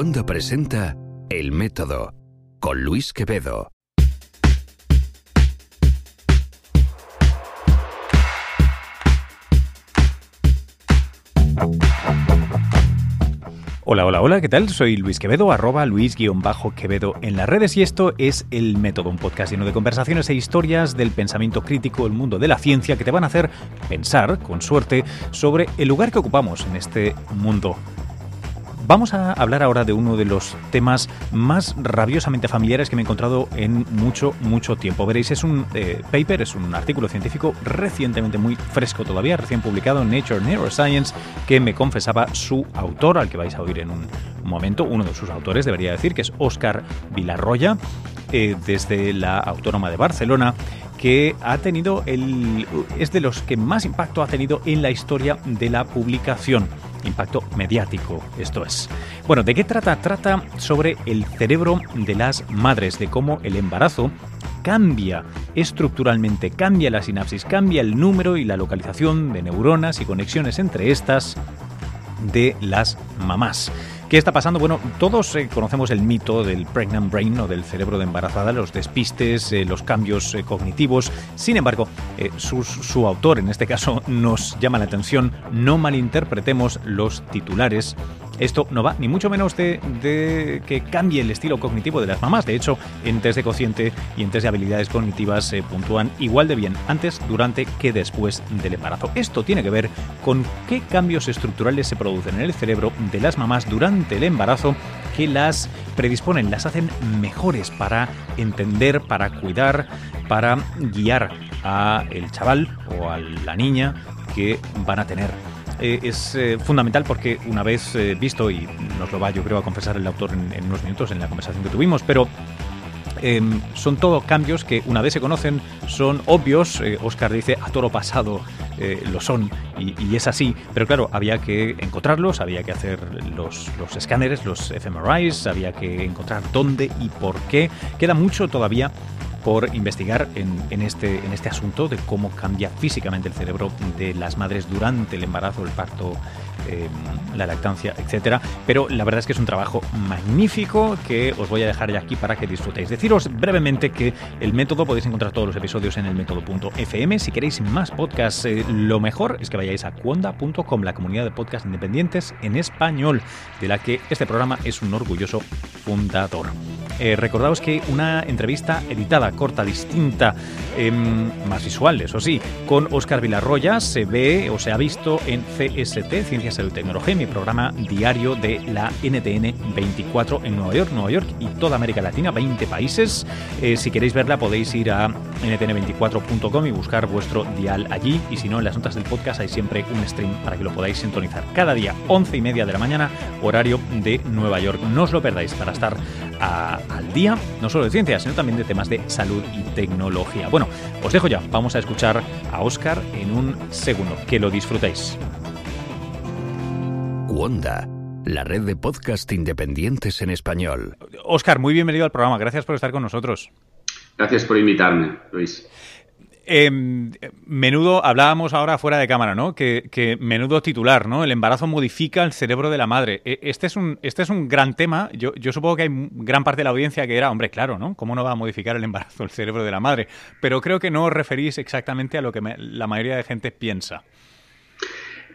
Wanda presenta El Método con Luis Quevedo. Hola, hola, hola, ¿qué tal? Soy Luis Quevedo, arroba Luis-Quevedo en las redes y esto es El Método, un podcast lleno de conversaciones e historias del pensamiento crítico, el mundo de la ciencia, que te van a hacer pensar, con suerte, sobre el lugar que ocupamos en este mundo Vamos a hablar ahora de uno de los temas más rabiosamente familiares que me he encontrado en mucho, mucho tiempo. Veréis, es un eh, paper, es un artículo científico recientemente muy fresco todavía, recién publicado en Nature Neuroscience, que me confesaba su autor, al que vais a oír en un momento, uno de sus autores, debería decir, que es Oscar Vilarroya, eh, desde la Autónoma de Barcelona, que ha tenido el. es de los que más impacto ha tenido en la historia de la publicación impacto mediático, esto es. Bueno, ¿de qué trata? Trata sobre el cerebro de las madres, de cómo el embarazo cambia estructuralmente, cambia la sinapsis, cambia el número y la localización de neuronas y conexiones entre estas de las mamás. ¿Qué está pasando? Bueno, todos eh, conocemos el mito del pregnant brain o del cerebro de embarazada, los despistes, eh, los cambios eh, cognitivos. Sin embargo, su, su autor, en este caso, nos llama la atención. No malinterpretemos los titulares esto no va ni mucho menos de, que cambie el estilo cognitivo de las mamás. De hecho, en test de cociente y en test de habilidades cognitivas se puntúan igual de bien antes, durante que después del embarazo. Esto tiene que ver con qué cambios estructurales se producen en el cerebro de las mamás durante el embarazo que las predisponen, las hacen mejores para entender, para cuidar, para guiar a el chaval o a la niña que van a tener eh, es eh, fundamental porque una vez eh, visto, y nos lo va yo creo a confesar el autor en, unos minutos en la conversación que tuvimos, pero em, son todo cambios que una vez se conocen son obvios. Oscar dice a toro pasado lo son y, es así, pero claro, había que encontrarlos, había que hacer los, los escáneres, los fMRIs, había que encontrar dónde y por qué. Queda mucho todavía por investigar en, este, en este asunto de cómo cambia físicamente el cerebro de las madres durante el embarazo, el parto, em, la lactancia, etcétera. Pero la verdad es que es un trabajo magnífico que os voy a dejar ya aquí para que disfrutéis. Deciros brevemente que el método podéis encontrar todos los episodios en el método.fm. Si queréis más podcasts, eh, lo mejor es que vayáis a cuonda.com, la comunidad de podcasts independientes en español, de la que este programa es un orgulloso fundador. Eh, recordaos que una entrevista editada, corta, distinta, em, más visual, eso sí, con Oscar Vilarroya se ve o se ha visto en CST, Ciencias y Tecnología, mi programa diario de la NTN 24 en Nueva York, Nueva York y toda América Latina, 20 países. Eh, si queréis verla podéis ir a ntn24.com y buscar vuestro dial allí y si no en las notas del podcast hay siempre un stream para que lo podáis sintonizar cada día 11 y media de la mañana horario de Nueva York. No os lo perdáis para estar al día, no solo de ciencia, sino también de temas de salud y tecnología. Bueno, os dejo ya, vamos a escuchar a Oscar en un segundo. Que lo disfrutéis. Wanda, la red de podcast independientes en español. Oscar, muy bienvenido al programa. Gracias por estar con nosotros. Gracias por invitarme, Luis. Em, menudo, hablábamos ahora fuera de cámara, ¿no? Que, menudo titular, ¿no? El embarazo modifica el cerebro de la madre. E, este es un, este es un gran tema. Yo, yo supongo que hay gran parte de la audiencia que era, hombre, claro, ¿no? ¿Cómo no va a modificar el embarazo el cerebro de la madre? Pero creo que no os referís exactamente a lo que la mayoría de gente piensa.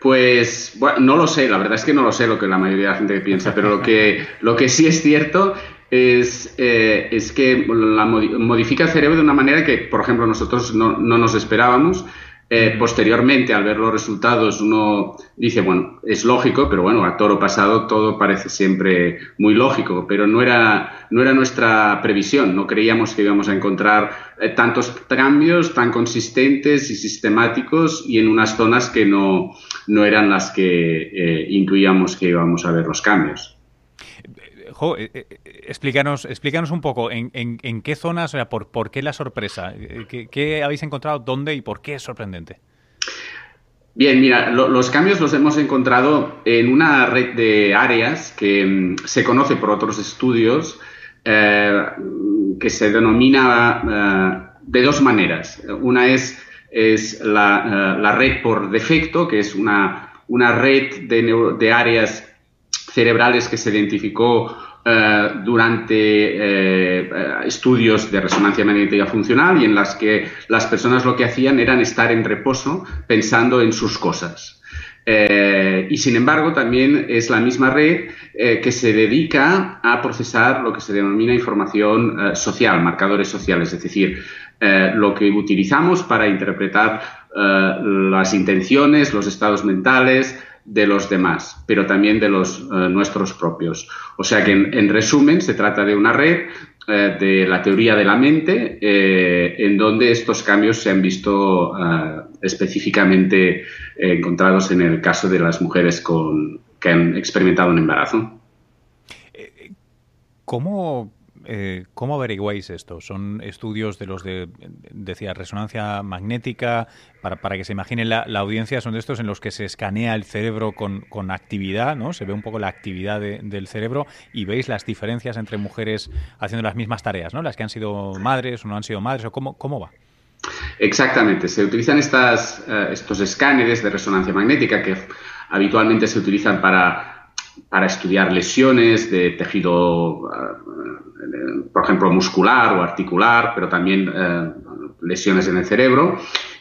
Pues bueno, no lo sé, la verdad es que no lo sé lo que la mayoría de la gente piensa, pero lo que, lo que sí es cierto es, eh, es que la modifica el cerebro de una manera que, por ejemplo, nosotros no, no nos esperábamos. Eh, posteriormente, al ver los resultados, uno dice, bueno, es lógico, pero bueno, a toro pasado todo parece siempre muy lógico, pero no era, no era nuestra previsión, no creíamos que íbamos a encontrar eh, tantos cambios tan consistentes y sistemáticos y en unas zonas que no, no eran las que intuíamos que íbamos a ver los cambios. Eh, eh, eh, explícanos, explícanos un poco en, qué zonas, o sea, por, qué la sorpresa, ¿Qué, habéis encontrado, dónde y por qué es sorprendente. Bien, mira, los cambios los hemos encontrado en una red de áreas que mm, se conoce por otros estudios, que se denomina de dos maneras. Una es, es la, red por defecto, que es una, una red de, de áreas cerebrales que se identificó eh, durante eh, estudios de resonancia magnética funcional y en las que las personas lo que hacían eran estar en reposo pensando en sus cosas. Eh, y sin embargo, también es la misma red que se dedica a procesar lo que se denomina información social, marcadores sociales, es decir, lo que utilizamos para interpretar las intenciones, los estados mentales, de los demás, pero también de los eh, nuestros propios. O sea que, en, resumen, se trata de una red eh, de la teoría de la mente eh, en donde estos cambios se han visto específicamente encontrados en el caso de las mujeres con, que han experimentado un embarazo. ¿Cómo eh, ¿cómo averiguáis esto? ¿Son estudios de los de, decía, resonancia magnética? Para, para que se imagine la, audiencia, son de estos en los que se escanea el cerebro con, con actividad, ¿no? Se ve un poco la actividad del cerebro y veis las diferencias entre mujeres haciendo las mismas tareas, ¿no? Las que han sido madres o no han sido madres, o cómo, cómo va. Exactamente, se utilizan eh, estos escáneres de resonancia magnética que habitualmente se utilizan para para estudiar lesiones de tejido, eh, por ejemplo, muscular o articular, pero también eh, lesiones en el cerebro.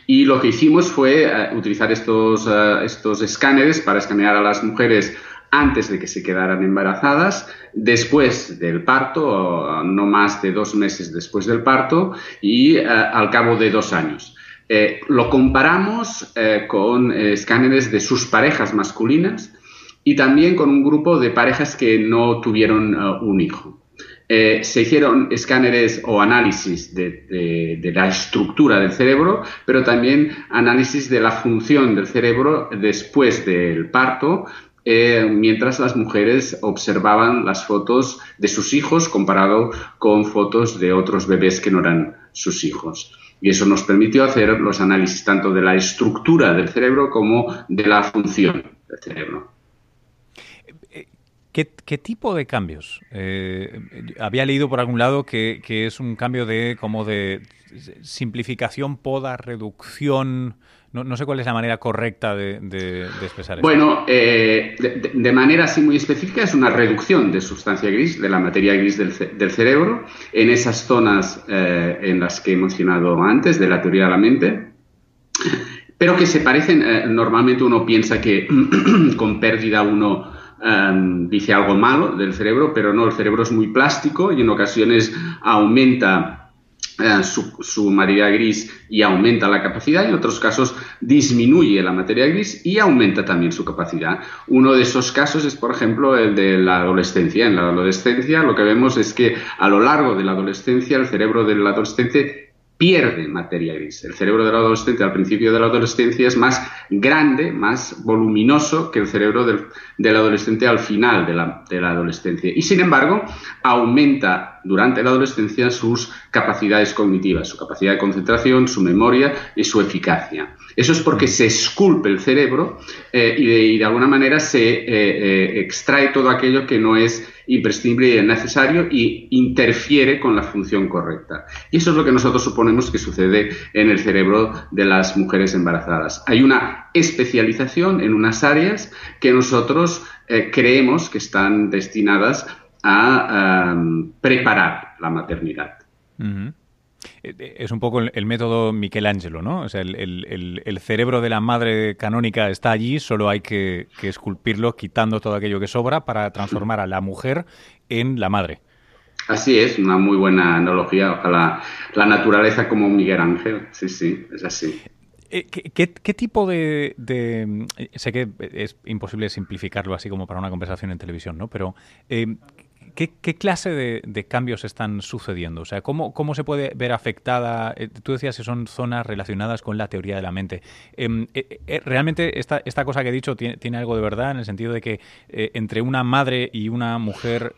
Y lo que hicimos fue eh, utilizar estos, estos escáneres para escanear a las mujeres antes de que se quedaran embarazadas, después del parto, no más de dos meses después del parto y al cabo de dos años. lo comparamos con escáneres de sus parejas masculinas y también con un grupo de parejas que no tuvieron uh, un hijo. Eh, se hicieron escáneres o análisis de, la estructura del cerebro, pero también análisis de la función del cerebro después del parto, eh, mientras las mujeres observaban las fotos de sus hijos comparado con fotos de otros bebés que no eran sus hijos. Y eso nos permitió hacer los análisis tanto de la estructura del cerebro como de la función del cerebro. ¿Qué, tipo de cambios? Eh, había leído por algún lado que, es un cambio de como de simplificación, poda, reducción. No, sé cuál es la manera correcta de, expresar eso. Bueno, eh, de, manera así muy específica es una reducción de sustancia gris, de la materia gris del, cerebro, en esas zonas eh, en las que he mencionado antes, de la teoría de la mente pero que se parecen, normalmente uno piensa que con pérdida uno Em, dice algo malo del cerebro, pero no, el cerebro es muy plástico y en ocasiones aumenta eh, su, materia gris y aumenta la capacidad, y en otros casos disminuye la materia gris y aumenta también su capacidad. Uno de esos casos es, por ejemplo, el de la adolescencia. En la adolescencia lo que vemos es que a lo largo de la adolescencia el cerebro del adolescente pierde materia gris. El cerebro del adolescente al principio de la adolescencia es más grande, más voluminoso que el cerebro del, adolescente al final de la, adolescencia. Y sin embargo, aumenta durante la adolescencia sus capacidades cognitivas, su capacidad de concentración, su memoria y su eficacia. Eso es porque se esculpe el cerebro eh, y, de, alguna manera se eh, eh, extrae todo aquello que no es imprescindible y necesario y interfiere con la función correcta. Y eso es lo que nosotros suponemos que sucede en el cerebro de las mujeres embarazadas. Hay una especialización en unas áreas que nosotros creemos que están destinadas a preparar la maternidad. Eh, es un poco el, método Michelangelo, ¿no? O sea, el, cerebro de la madre canónica está allí, solo hay que, esculpirlo quitando todo aquello que sobra para transformar a la mujer en la madre. Así es, una muy buena analogía. Ojalá la naturaleza como Miguel Ángel. Sí, sí, es así. Eh, ¿Qué, tipo de, Sé que es imposible simplificarlo así como para una conversación en televisión, ¿no? Pero eh, ¿Qué, clase de, cambios están sucediendo? O sea, ¿cómo, cómo se puede ver afectada? Eh, tú decías que son zonas relacionadas con la teoría de la mente. Em, eh, eh, ¿Realmente esta, esta cosa que he dicho tiene, tiene, algo de verdad en el sentido de que entre una madre y una mujer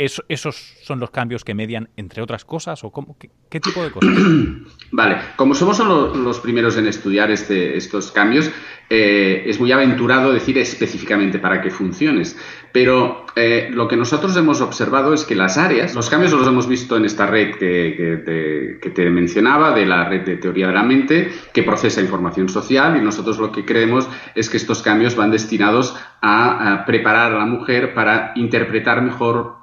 ¿Esos son los cambios que median, entre otras cosas? ¿O cómo, qué, tipo de cosas? Vale, como somos los primeros en estudiar este, estos cambios, eh, es muy aventurado decir específicamente para qué funciones. Pero eh, lo que nosotros hemos observado es que las áreas, los cambios los hemos visto en esta red que, que te mencionaba, de la red de teoría de la mente, que procesa información social, y nosotros lo que creemos es que estos cambios van destinados a, preparar a la mujer para interpretar mejor,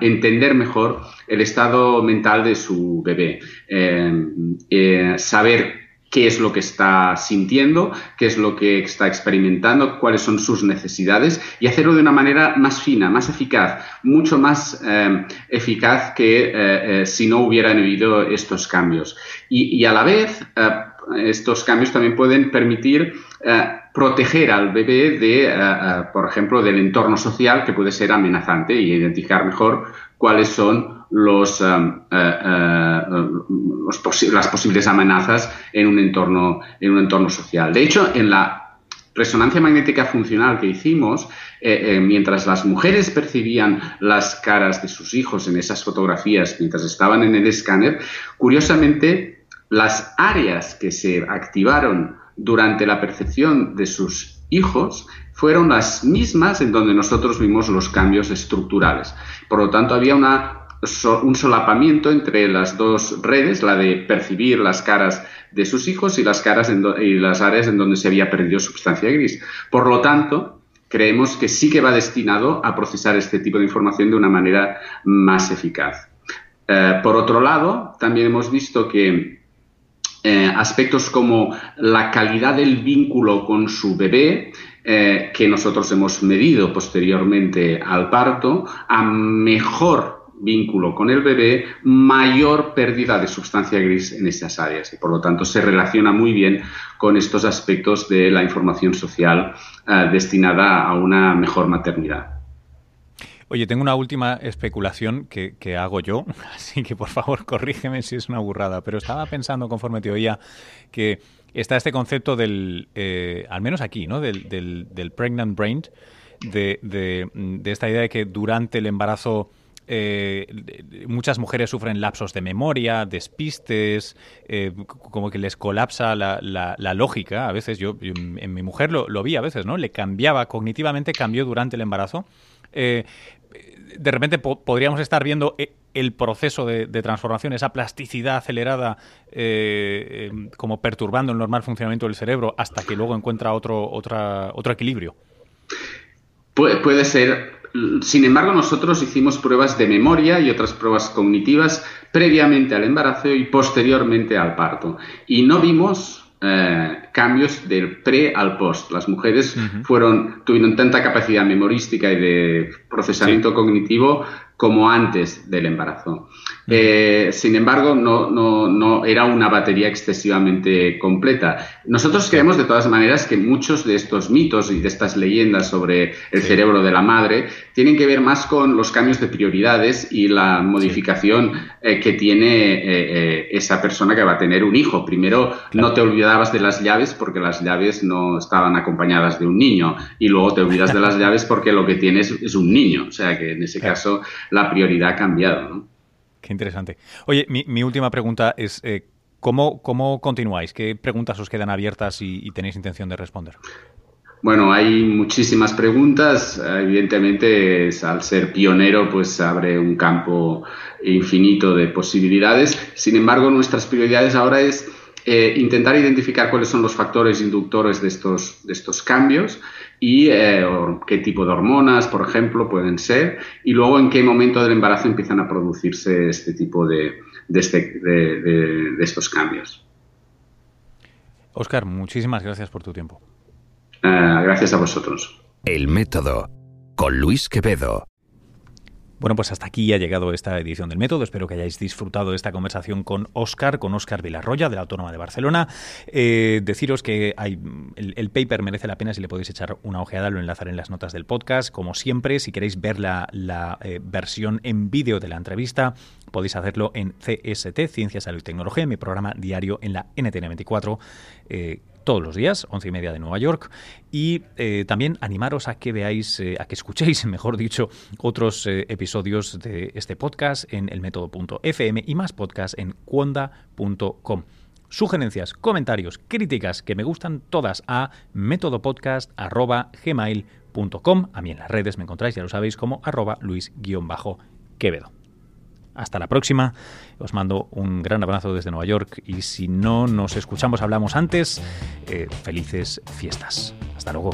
entender mejor el estado mental de su bebé, eh, eh, saber qué es lo que está sintiendo, qué es lo que está experimentando, cuáles son sus necesidades y hacerlo de una manera más fina, más eficaz, mucho más eh, eficaz que si no hubieran habido estos cambios. y a la vez, estos cambios también pueden permitir proteger al bebé de, eh, eh, por ejemplo, del entorno social que puede ser amenazante y identificar mejor cuáles son los, eh, las posibles amenazas en un, entorno, en un entorno social. De hecho, en la resonancia magnética funcional que hicimos, mientras las mujeres percibían las caras de sus hijos en esas fotografías mientras estaban en el escáner, curiosamente las áreas que se activaron durante la percepción de sus hijos fueron las mismas en donde nosotros vimos los cambios estructurales. Por lo tanto, había un solapamiento entre las dos redes, la de percibir las caras de sus hijos y las, caras y las áreas en donde se había perdido sustancia gris. Por lo tanto, creemos que sí que va destinado a procesar este tipo de información de una manera más eficaz. Eh, por otro lado, también hemos visto que eh, aspectos como la calidad del vínculo con su bebé, eh, que nosotros hemos medido posteriormente al parto, a mejor vínculo con el bebé, mayor pérdida de sustancia gris en esas áreas y por lo tanto se relaciona muy bien con estos aspectos de la información social eh, destinada a una mejor maternidad. Oye, tengo una última especulación que, hago yo, así que por favor corrígeme si es una burrada, pero estaba pensando conforme te oía que está este concepto del, eh, al menos aquí, ¿no? Del, pregnant brain, de, esta idea de que durante el embarazo eh, muchas mujeres sufren lapsos de memoria, despistes, eh, como que les colapsa la, lógica. A veces yo, en mi mujer lo, vi a veces, ¿no? Le cambiaba cognitivamente, cambió durante el embarazo. De repente podríamos estar viendo eh, el proceso de, transformación, esa plasticidad acelerada, eh, em, como perturbando el normal funcionamiento del cerebro hasta que luego encuentra otro, otro equilibrio. puede ser. Sin embargo, nosotros hicimos pruebas de memoria y otras pruebas cognitivas previamente al embarazo y posteriormente al parto. Y no vimos eh, cambios del pre al post. Las mujeres fueron, tuvieron tanta capacidad memorística y de procesamiento cognitivo como antes del embarazo. Eh, sin embargo, no, no, no, era una batería excesivamente completa. Nosotros creemos de todas maneras que muchos de estos mitos y de estas leyendas sobre el cerebro de la madre tienen que ver más con los cambios de prioridades y la modificación eh, que tiene eh, esa persona que va a tener un hijo. Primero, no te olvidabas de las llaves porque las llaves no estaban acompañadas de un niño y luego te olvidas de las llaves porque lo que tienes es un niño. O sea que en ese caso la prioridad ha cambiado. ¿no? Qué interesante. Oye, mi, última pregunta es, eh, ¿cómo, ¿cómo, continuáis? ¿Qué preguntas os quedan abiertas y, tenéis intención de responder? Bueno, hay muchísimas preguntas. Evidentemente, al ser pionero, pues abre un campo infinito de posibilidades. Sin embargo, nuestras prioridades ahora es eh, intentar identificar cuáles son los factores inductores de estos, de estos cambios y eh, qué tipo de hormonas, por ejemplo, pueden ser, y luego en qué momento del embarazo empiezan a producirse este tipo de, de, este, de, estos cambios. Oscar, muchísimas gracias por tu tiempo. Eh, gracias a vosotros. El método con Luis Quevedo. Bueno, pues hasta aquí ha llegado esta edición del Método. Espero que hayáis disfrutado esta conversación con Óscar, con Óscar Vilarroya, de la Autónoma de Barcelona. Eh, deciros que hay, el, paper merece la pena si le podéis echar una ojeada, lo enlazaré en las notas del podcast. Como siempre, si queréis ver la, eh, versión en vídeo de la entrevista, podéis hacerlo en CST, Ciencia, Salud y Tecnología, mi programa diario en la NTN24 todos los días, once y media de Nueva York. Y eh, también animaros a que veáis, eh, a que escuchéis, mejor dicho, otros eh, episodios de este podcast en elmétodo.fm y más podcast en cuonda.com. Sugerencias, comentarios, críticas que me gustan todas a métodopodcast.gmail.com. A mí en las redes me encontráis, ya lo sabéis, como arroba luis-quevedo. Hasta la próxima. Os mando un gran abrazo desde Nueva York y si no nos escuchamos, hablamos antes, eh, felices fiestas. Hasta luego.